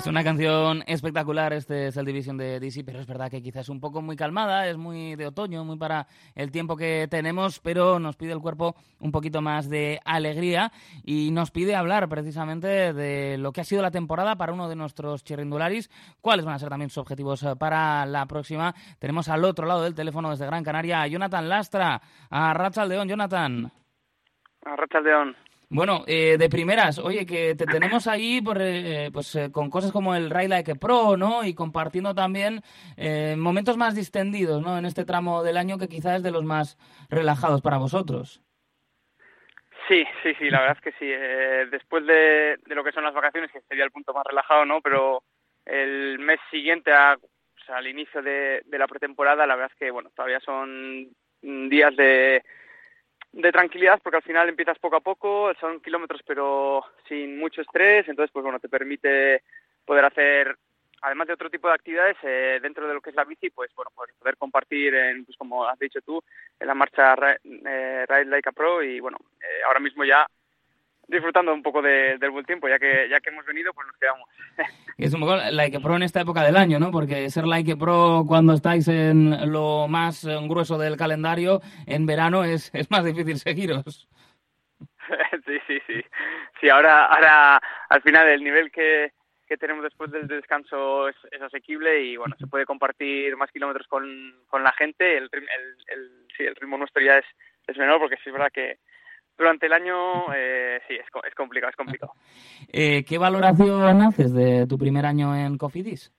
Es una canción espectacular, este es el Division de DC, pero es verdad que quizás un poco muy calmada, es muy de otoño, muy para el tiempo que tenemos, pero nos pide el cuerpo un poquito más de alegría y nos pide hablar precisamente de lo que ha sido la temporada para uno de nuestros chirrindularis, cuáles van a ser también sus objetivos para la próxima. Tenemos al otro lado del teléfono desde Gran Canaria a Jonathan Lastra, a Rachaldeón. Jonathan. A Rachaldeón. Bueno, eh, de primeras, oye, que te tenemos ahí por, eh, pues, eh, con cosas como el Ride Like Pro, ¿no? Y compartiendo también momentos más distendidos, ¿no? En este tramo del año que quizás es de los más relajados para vosotros. Sí, sí, sí, la verdad es que sí. después de, lo que son las vacaciones, que sería el punto más relajado, ¿no? Pero el mes siguiente, o sea, al inicio de, de la pretemporada, la verdad es que, bueno, todavía son días de de tranquilidad porque al final empiezas poco a poco, son kilómetros pero sin mucho estrés, entonces pues bueno, te permite poder hacer además de otro tipo de actividades eh, dentro de lo que es la bici, pues bueno, pues poder compartir en, pues como has dicho tú, en la marcha eh, Ride Like a Pro y bueno, eh, ahora mismo ya disfrutando un poco del buen tiempo, ya que ya que hemos venido, pues nos quedamos. Es un poco Like Pro en esta época del año, ¿no? Porque ser Like Pro cuando estáis en lo más grueso del calendario, en verano es, es más difícil seguiros. sí, sí, sí. Sí, ahora, ahora al final el nivel que, que tenemos después del descanso es, asequible y bueno, se puede compartir más kilómetros con, con la gente. El, el, el, sí, el ritmo nuestro ya es, es menor porque sí es verdad que, durante el año eh, sí, es, es, complicado, es complicado. Eh, ¿Qué valoración haces de tu primer año en Cofidis?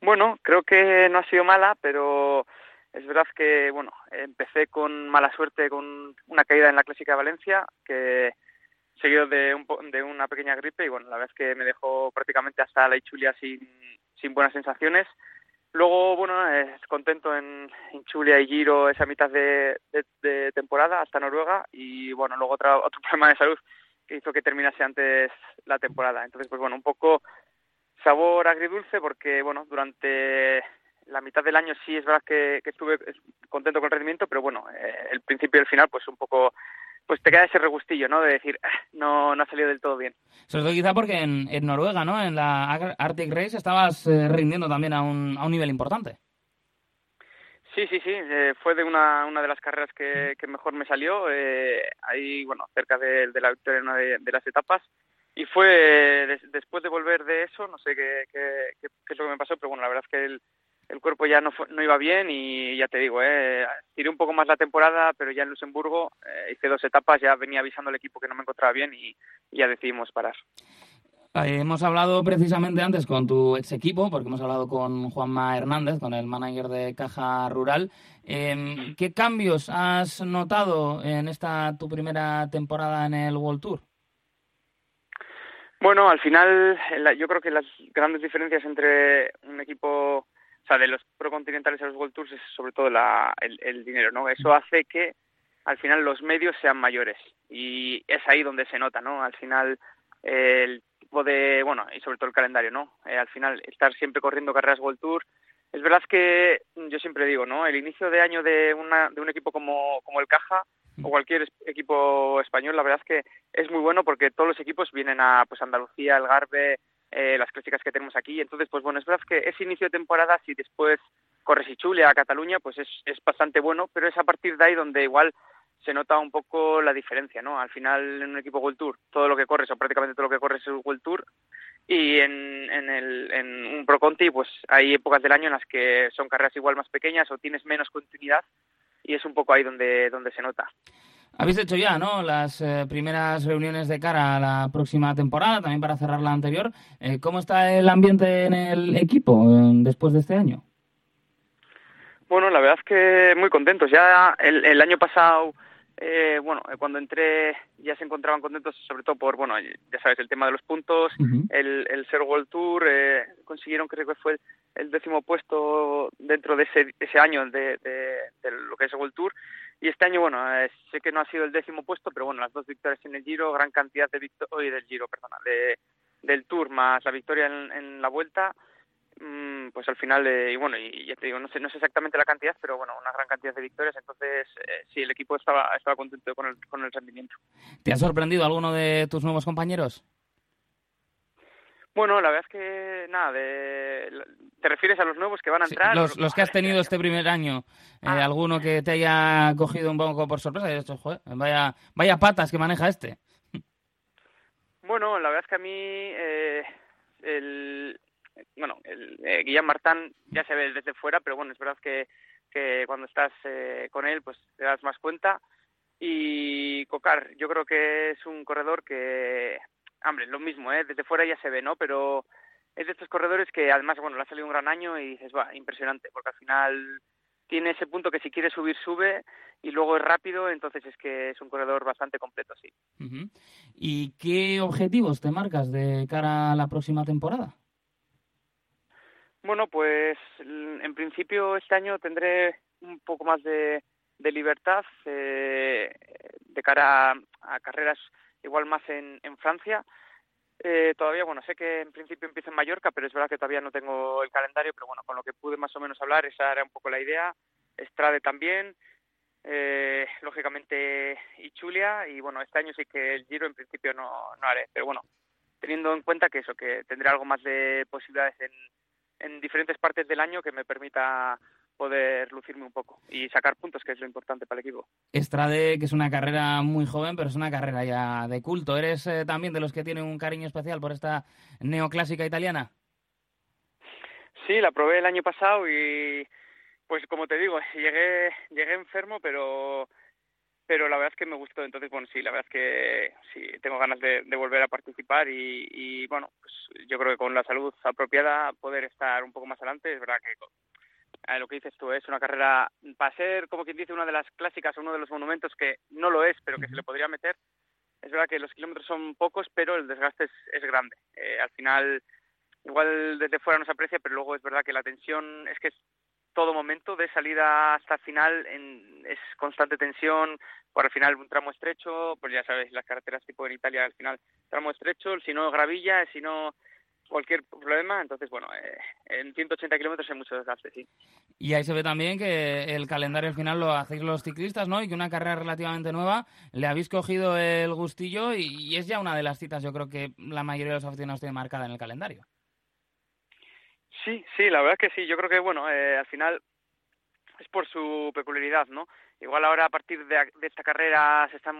Bueno, creo que no ha sido mala, pero es verdad que, bueno, empecé con mala suerte con una caída en la Clásica de Valencia, que seguido de, un, de una pequeña gripe y, bueno, la verdad es que me dejó prácticamente hasta la Ichulia sin, sin buenas sensaciones. Luego, bueno, es contento en, en, Chulia y Giro esa mitad de, temporada hasta Noruega y, bueno, luego otro, otro problema de salud que hizo que terminase antes la temporada. Entonces, pues bueno, un poco sabor agridulce porque, bueno, durante la mitad del año sí es verdad que, que estuve contento con el rendimiento, pero bueno, eh, el principio y el final pues un poco pues te queda ese regustillo, ¿no? De decir, ah, no, no ha salido del todo bien. Sobre todo quizá porque en, en Noruega, ¿no? En la Arctic Race estabas eh, rindiendo también a un, a un nivel importante. Sí, sí, sí. Eh, fue de una, una de las carreras que, que mejor me salió. Eh, ahí, bueno, cerca de, de la victoria en una de, las etapas. Y fue después de volver de eso, no sé qué, qué, qué, qué, es lo que me pasó, pero bueno, la verdad es que el, el cuerpo ya no, no iba bien y ya te digo, eh, tiré un poco más la temporada, pero ya en Luxemburgo eh, hice dos etapas, ya venía avisando al equipo que no me encontraba bien y, ya decidimos parar. Eh, hemos hablado precisamente antes con tu ex equipo, porque hemos hablado con Juanma Hernández, con el manager de Caja Rural. Em, ¿Qué cambios has notado en esta tu primera temporada en el World Tour? Bueno, al final yo creo que las grandes diferencias entre un equipo sea, de los procontinentales a los World Tours es sobre todo la, el, dinero, ¿no? Eso hace que al final los medios sean mayores y es ahí donde se nota, ¿no? Al final el tipo de, bueno, y sobre todo el calendario, ¿no? Eh, al final estar siempre corriendo carreras World Tour, es verdad que yo siempre digo, ¿no? El inicio de año de, una, de un equipo como, como el Caja o cualquier equipo español, la verdad es que es muy bueno porque todos los equipos vienen a pues Andalucía, el Garbe, eh, las clásicas que tenemos aquí. Entonces, pues bueno, es verdad que ese inicio de temporada, si después corres y chule a Cataluña, pues es, es bastante bueno, pero es a partir de ahí donde igual se nota un poco la diferencia, ¿no? Al final en un equipo World Tour, todo lo que corres o prácticamente todo lo que corres es World Tour y en, en, el, en un Pro Conti pues hay épocas del año en las que son carreras igual más pequeñas o tienes menos continuidad y es un poco ahí donde, donde se nota. Habéis hecho ya, ¿no? Las eh, primeras reuniones de cara a la próxima temporada, también para cerrar la anterior. Eh, ¿Cómo está el ambiente en el equipo eh, después de este año? Bueno, la verdad es que muy contentos. Ya el, el año pasado, eh, bueno, cuando entré ya se encontraban contentos, sobre todo por, bueno, ya sabes, el tema de los puntos, el, el Ser World Tour, eh, consiguieron, creo que fue el, décimo puesto dentro de ese, ese año de, de, de, lo que es el World Tour. Y este año, bueno, eh, sé que no ha sido el décimo puesto, pero bueno, las dos victorias en el Giro, gran cantidad de victorias, del Giro, perdona, de, del Tour más la victoria en, la Vuelta. mm, pues al final, eh, y bueno, y ya te digo, no sé, no sé exactamente la cantidad, pero bueno, una gran cantidad de victorias, entonces eh, sí, el equipo estaba, estaba contento con el, con el rendimiento. ¿Te ha sorprendido alguno de tus nuevos compañeros? Bueno, la verdad es que nada, de, ¿te refieres a los nuevos que van a entrar? los, los, que has tenido este primer año, eh, ah. alguno que te haya cogido un poco por sorpresa y dicho, joder, vaya, vaya patas que maneja este. Bueno, la verdad es que a mí eh, el, bueno, el, eh, Martán ya se ve desde fuera, pero bueno, es verdad que, que cuando estás eh, con él, pues te das más cuenta. Y Cocar, yo creo que es un corredor que, hombre, lo mismo, ¿eh? desde fuera ya se ve, ¿no? Pero es de estos corredores que además, bueno, le ha salido un gran año y dices, va, impresionante, porque al final tiene ese punto que si quiere subir, sube y luego es rápido, entonces es que es un corredor bastante completo, sí. ¿Y qué objetivos te marcas de cara a la próxima temporada? Bueno, pues en principio este año tendré un poco más de, de libertad eh, de cara a, carreras igual más en, en Francia. Eh, todavía, bueno, sé que en principio empieza en Mallorca, pero es verdad que todavía no tengo el calendario, pero bueno, con lo que pude más o menos hablar, esa era un poco la idea. Estrade también, eh, lógicamente Ichulia, y bueno, este año sí que el Giro en principio no, no haré, pero bueno, teniendo en cuenta que eso, que tendré algo más de posibilidades en, en diferentes partes del año que me permita poder lucirme un poco y sacar puntos, que es lo importante para el equipo. Estrade, que es una carrera muy joven, pero es una carrera ya de culto. ¿Eres eh, también de los que tienen un cariño especial por esta neoclásica italiana? Sí, la probé el año pasado y, pues como te digo, llegué, llegué enfermo, pero pero la verdad es que me gustó. Entonces, bueno, sí, la verdad es que sí, tengo ganas de, volver a participar y, y, bueno, pues yo creo que con la salud apropiada poder estar un poco más adelante, es verdad que eh, lo que dices tú es una carrera para ser, como quien dice, una de las clásicas, uno de los monumentos que no lo es, pero que se le podría meter. Es verdad que los kilómetros son pocos, pero el desgaste es, es grande. Eh, al final, igual desde fuera no se aprecia, pero luego es verdad que la tensión es que es todo momento de salida hasta final en, es constante tensión, por al final un tramo estrecho, pues ya sabéis, las carreteras tipo en Italia al final tramo estrecho, si no gravilla, si no cualquier problema, entonces bueno, eh, en 180 kilómetros hay mucho desgaste, sí. Y ahí se ve también que el calendario al final lo hacéis los ciclistas, ¿no? Y que una carrera relativamente nueva, le habéis cogido el gustillo y, es ya una de las citas, yo creo que la mayoría de los aficionados tiene marcada en el calendario. Sí, sí, la verdad es que sí. Yo creo que, bueno, eh, al final es por su peculiaridad, ¿no? Igual ahora a partir de, esta carrera se están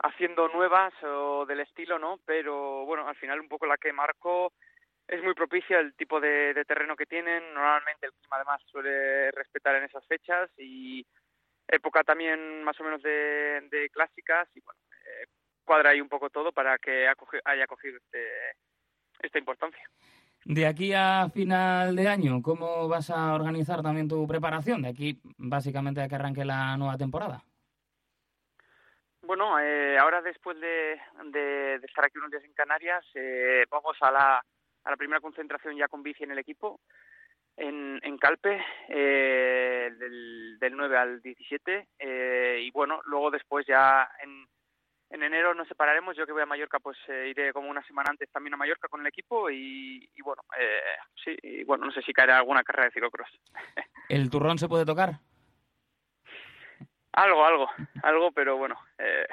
haciendo nuevas o del estilo, ¿no? Pero bueno, al final un poco la que marco es muy propicia el tipo de, terreno que tienen. Normalmente el clima además suele respetar en esas fechas y época también más o menos de, clásicas y bueno, eh, cuadra ahí un poco todo para que haya cogido este, esta importancia. De aquí a final de año, ¿cómo vas a organizar también tu preparación? De aquí, básicamente, a que arranque la nueva temporada. Bueno, eh, ahora después de, de, estar aquí unos días en Canarias, eh, vamos a la, a la primera concentración ya con bici en el equipo, en, en Calpe, eh, del, del 9 al 17. Eh, y bueno, luego después ya en, en enero nos separaremos. Yo que voy a Mallorca, pues eh, iré como una semana antes también a Mallorca con el equipo y, bueno, eh, sí, y bueno, no sé si caerá alguna carrera de ciclocross. ¿El turrón se puede tocar? Algo, algo, algo, pero bueno, eh,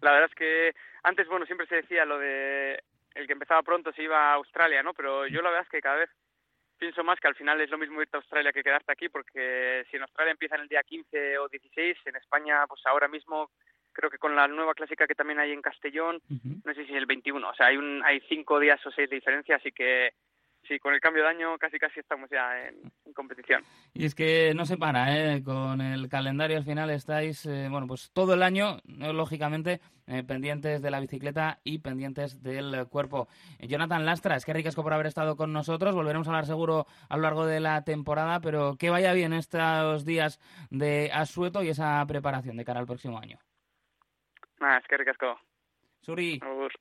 la verdad es que antes, bueno, siempre se decía lo de el que empezaba pronto se iba a Australia, ¿no? Pero yo la verdad es que cada vez pienso más que al final es lo mismo irte a Australia que quedarte aquí, porque si en Australia empieza en el día 15 o 16, en España, pues ahora mismo creo que con la nueva clásica que también hay en Castellón, no sé si es el 21, o sea, hay un hay cinco días o seis de diferencia, así que sí, con el cambio de año casi casi estamos ya en, competición. Y es que no se para, ¿eh? con el calendario al final estáis, eh, bueno, pues todo el año, lógicamente, eh, pendientes de la bicicleta y pendientes del cuerpo. Jonathan Lastra, es que ricasco por haber estado con nosotros, volveremos a hablar seguro a lo largo de la temporada, pero que vaya bien estos días de asueto y esa preparación de cara al próximo año. Nah, eskerrik asko. Zuri. Agur.